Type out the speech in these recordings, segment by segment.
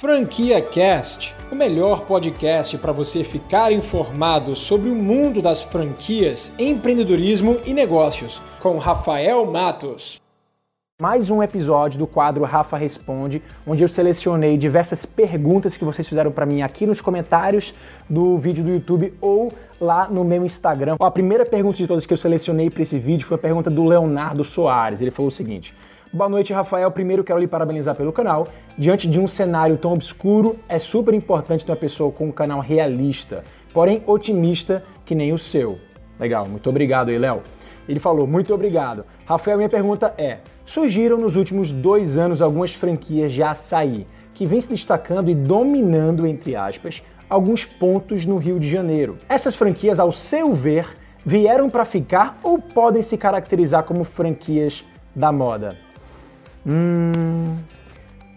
Franquia Cast, o melhor podcast para você ficar informado sobre o mundo das franquias, empreendedorismo e negócios, com Rafael Matos. Mais um episódio do quadro Rafa Responde, onde eu selecionei diversas perguntas que vocês fizeram para mim aqui nos comentários do vídeo do YouTube ou lá no meu Instagram. A primeira pergunta de todas que eu selecionei para esse vídeo foi a pergunta do Leonardo Soares. Ele falou o seguinte: Boa noite, Rafael. Primeiro quero lhe parabenizar pelo canal. Diante de um cenário tão obscuro, é super importante ter uma pessoa com um canal realista, porém otimista que nem o seu. Legal, muito obrigado aí, Léo. Ele falou, muito obrigado. Rafael, minha pergunta é: surgiram nos últimos dois anos algumas franquias de açaí que vêm se destacando e dominando, entre aspas, alguns pontos no Rio de Janeiro. Essas franquias, ao seu ver, vieram para ficar ou podem se caracterizar como franquias da moda? Hum,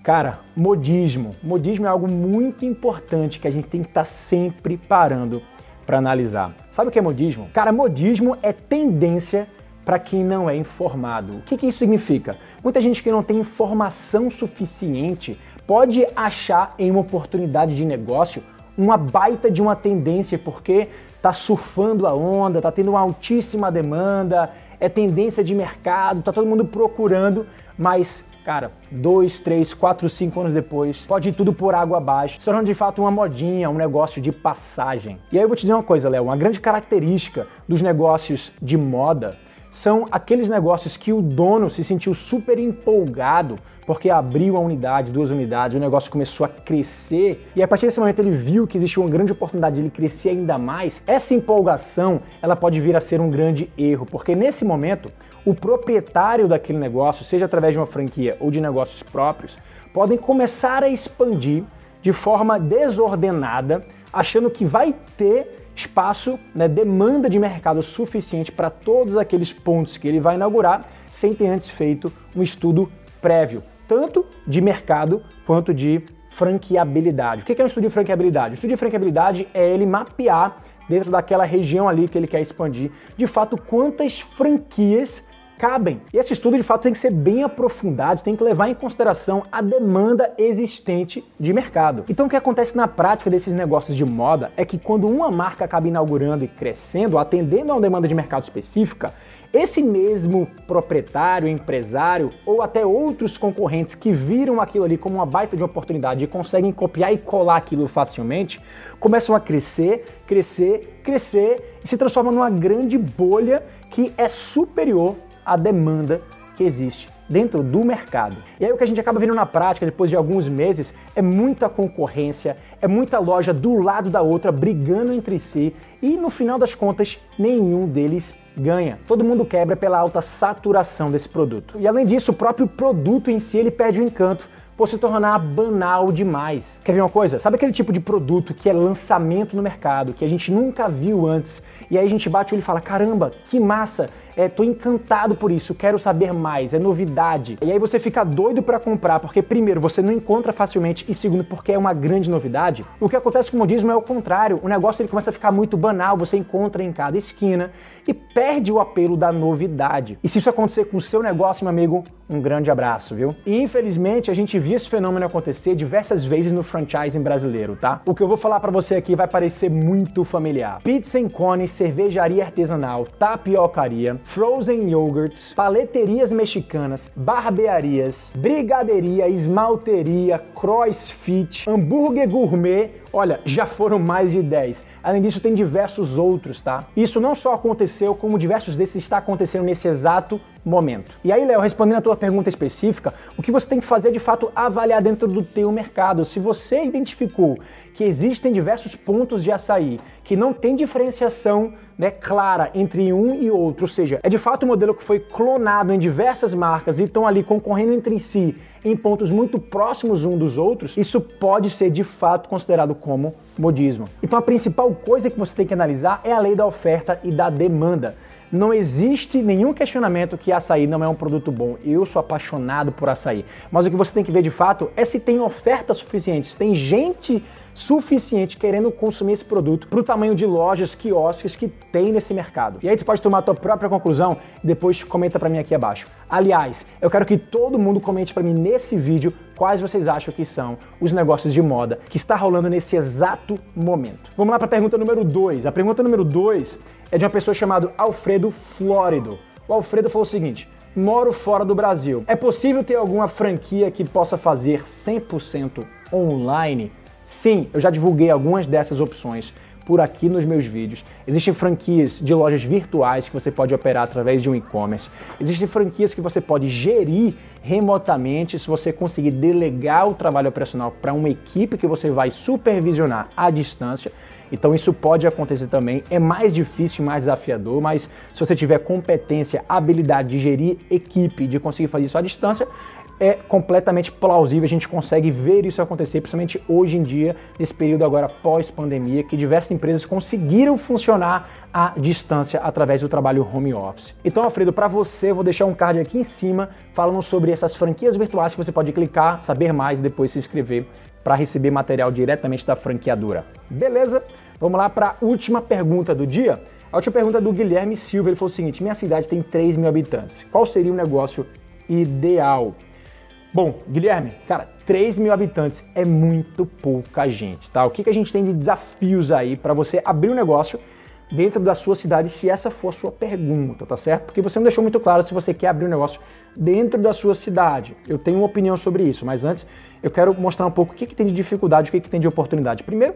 cara, modismo. Modismo é algo muito importante que a gente tem que estar tá sempre parando para analisar. Sabe o que é modismo? Cara, modismo é tendência para quem não é informado. O que, que isso significa? Muita gente que não tem informação suficiente pode achar em uma oportunidade de negócio uma baita de uma tendência porque está surfando a onda, está tendo uma altíssima demanda, é tendência de mercado, está todo mundo procurando mas, cara, dois, três, quatro, cinco anos depois, pode ir tudo por água abaixo, se tornando de fato uma modinha, um negócio de passagem. E aí eu vou te dizer uma coisa, Léo, uma grande característica dos negócios de moda são aqueles negócios que o dono se sentiu super empolgado porque abriu uma unidade, duas unidades, o negócio começou a crescer e a partir desse momento ele viu que existia uma grande oportunidade de ele crescer ainda mais. Essa empolgação, ela pode vir a ser um grande erro, porque nesse momento o proprietário daquele negócio, seja através de uma franquia ou de negócios próprios, podem começar a expandir de forma desordenada, achando que vai ter espaço, né, demanda de mercado suficiente para todos aqueles pontos que ele vai inaugurar, sem ter antes feito um estudo prévio, tanto de mercado quanto de franqueabilidade. O que é um estudo de franqueabilidade? O estudo de franqueabilidade é ele mapear dentro daquela região ali que ele quer expandir, de fato, quantas franquias cabem. E esse estudo de fato tem que ser bem aprofundado, tem que levar em consideração a demanda existente de mercado. Então o que acontece na prática desses negócios de moda é que quando uma marca acaba inaugurando e crescendo, atendendo a uma demanda de mercado específica, esse mesmo proprietário, empresário ou até outros concorrentes que viram aquilo ali como uma baita de oportunidade e conseguem copiar e colar aquilo facilmente, começam a crescer, crescer, crescer e se transformam numa grande bolha que é superior a demanda que existe dentro do mercado. E aí o que a gente acaba vendo na prática depois de alguns meses é muita concorrência, é muita loja do lado da outra brigando entre si e no final das contas nenhum deles ganha. Todo mundo quebra pela alta saturação desse produto. E além disso, o próprio produto em si ele perde o encanto por se tornar banal demais. Quer ver uma coisa? Sabe aquele tipo de produto que é lançamento no mercado, que a gente nunca viu antes, e aí a gente bate o olho e fala: caramba, que massa! É, tô encantado por isso, quero saber mais, é novidade. E aí você fica doido para comprar, porque primeiro você não encontra facilmente e segundo porque é uma grande novidade. O que acontece com o modismo é o contrário, o negócio ele começa a ficar muito banal, você encontra em cada esquina e perde o apelo da novidade. E se isso acontecer com o seu negócio, meu amigo, um grande abraço, viu? E infelizmente a gente viu esse fenômeno acontecer diversas vezes no franchising brasileiro, tá? O que eu vou falar para você aqui vai parecer muito familiar. Pizza and cone, cervejaria artesanal, tapiocaria, frozen yogurts, paleterias mexicanas, barbearias, brigadeiria, esmalteria, crossfit, hambúrguer gourmet, olha, já foram mais de 10. Além disso, tem diversos outros, tá? Isso não só aconteceu, como diversos desses está acontecendo nesse exato momento. E aí, Léo, respondendo a tua pergunta específica, o que você tem que fazer é de fato avaliar dentro do teu mercado. Se você identificou que existem diversos pontos de açaí que não tem diferenciação né, clara entre um e outro, ou seja, é de fato um modelo que foi clonado em diversas marcas e estão ali concorrendo entre si em pontos muito próximos um dos outros, isso pode ser de fato considerado como modismo. Então a principal coisa que você tem que analisar é a lei da oferta e da demanda. Não existe nenhum questionamento que açaí não é um produto bom. Eu sou apaixonado por açaí. Mas o que você tem que ver de fato é se tem oferta suficiente, se tem gente suficiente querendo consumir esse produto para o tamanho de lojas, quiosques que tem nesse mercado. E aí tu pode tomar a tua própria conclusão e depois comenta para mim aqui abaixo. Aliás, eu quero que todo mundo comente para mim nesse vídeo quais vocês acham que são os negócios de moda que está rolando nesse exato momento. Vamos lá para a pergunta número 2. A pergunta número 2 é de uma pessoa chamada Alfredo Flórido. O Alfredo falou o seguinte: moro fora do Brasil. É possível ter alguma franquia que possa fazer 100% online? Sim, eu já divulguei algumas dessas opções por aqui nos meus vídeos. Existem franquias de lojas virtuais que você pode operar através de um e-commerce. Existem franquias que você pode gerir remotamente se você conseguir delegar o trabalho operacional para uma equipe que você vai supervisionar à distância. Então isso pode acontecer também. É mais difícil, mais desafiador, mas se você tiver competência, habilidade de gerir equipe, de conseguir fazer isso à distância, é completamente plausível, a gente consegue ver isso acontecer, principalmente hoje em dia, nesse período agora pós-pandemia, que diversas empresas conseguiram funcionar à distância através do trabalho home office. Então, Alfredo, para você, eu vou deixar um card aqui em cima falando sobre essas franquias virtuais que você pode clicar, saber mais e depois se inscrever para receber material diretamente da franqueadora. Beleza? Vamos lá para a última pergunta do dia. A última pergunta é do Guilherme Silva. Ele falou o seguinte: Minha cidade tem 3 mil habitantes. Qual seria o negócio ideal? Bom, Guilherme, cara, 3 mil habitantes é muito pouca gente, tá? O que, que a gente tem de desafios aí para você abrir um negócio dentro da sua cidade, se essa for a sua pergunta, tá certo? Porque você não deixou muito claro se você quer abrir um negócio dentro da sua cidade. Eu tenho uma opinião sobre isso, mas antes eu quero mostrar um pouco o que, que tem de dificuldade, o que, que tem de oportunidade. Primeiro,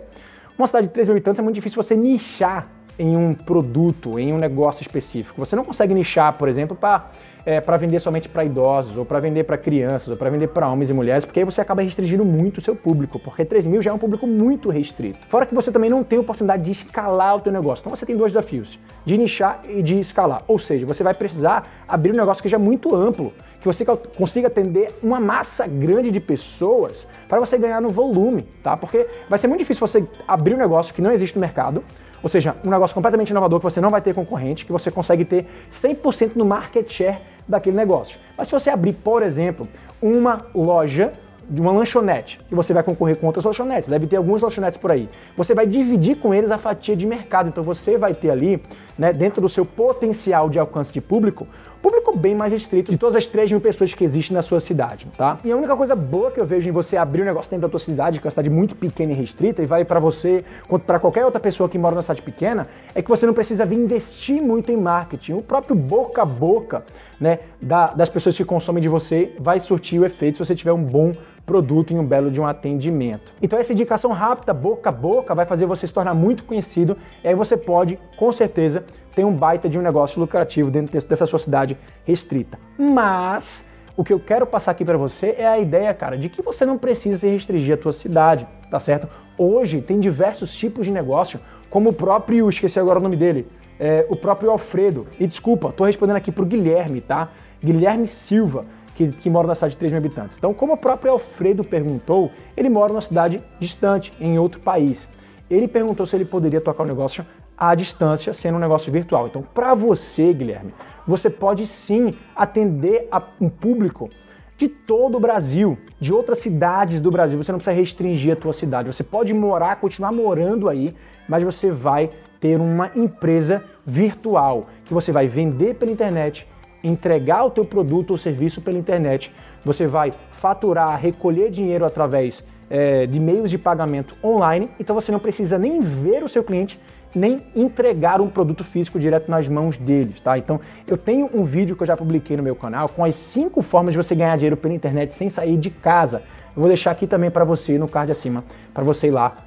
uma cidade de 3 mil habitantes é muito difícil você nichar em um produto, em um negócio específico. Você não consegue nichar, por exemplo, para é, para vender somente para idosos, ou para vender para crianças, ou para vender para homens e mulheres, porque aí você acaba restringindo muito o seu público, porque 3 mil já é um público muito restrito. Fora que você também não tem oportunidade de escalar o teu negócio. Então você tem dois desafios, de nichar e de escalar. Ou seja, você vai precisar abrir um negócio que já é muito amplo, que você consiga atender uma massa grande de pessoas para você ganhar no volume, tá? Porque vai ser muito difícil você abrir um negócio que não existe no mercado, ou seja, um negócio completamente inovador que você não vai ter concorrente, que você consegue ter 100% no market share daquele negócio. Mas se você abrir, por exemplo, uma loja de uma lanchonete, que você vai concorrer com outras lanchonetes, deve ter algumas lanchonetes por aí. Você vai dividir com eles a fatia de mercado, então você vai ter ali, né, dentro do seu potencial de alcance de público, público bem mais restrito de todas as 3 mil pessoas que existem na sua cidade, tá? E a única coisa boa que eu vejo em você abrir um negócio dentro da tua cidade, que é uma cidade muito pequena e restrita, e vale para você quanto para qualquer outra pessoa que mora numa cidade pequena, é que você não precisa vir investir muito em marketing. O próprio boca a boca, né, da, das pessoas que consomem de você vai surtir o efeito se você tiver um bom produto e um belo de um atendimento. Então essa indicação rápida, boca a boca, vai fazer você se tornar muito conhecido e aí você pode, com certeza, ter um baita de um negócio lucrativo dentro dessa sua cidade restrita. Mas o que eu quero passar aqui para você é a ideia, cara, de que você não precisa se restringir a tua cidade, tá certo? Hoje tem diversos tipos de negócio, como o próprio, esqueci agora o nome dele, é, o próprio Alfredo. E desculpa, tô respondendo aqui pro Guilherme, tá? Guilherme Silva que, que mora na cidade de 3 mil habitantes. Então, como o próprio Alfredo perguntou, ele mora numa cidade distante, em outro país. Ele perguntou se ele poderia tocar o um negócio à distância, sendo um negócio virtual. Então, para você, Guilherme, você pode sim atender a um público de todo o Brasil, de outras cidades do Brasil. Você não precisa restringir a tua cidade. Você pode morar, continuar morando aí, mas você vai ter uma empresa virtual que você vai vender pela internet entregar o teu produto ou serviço pela internet, você vai faturar, recolher dinheiro através é, de meios de pagamento online, então você não precisa nem ver o seu cliente, nem entregar um produto físico direto nas mãos deles, tá? Então, eu tenho um vídeo que eu já publiquei no meu canal com as cinco formas de você ganhar dinheiro pela internet sem sair de casa. Eu vou deixar aqui também para você no card acima, para você ir lá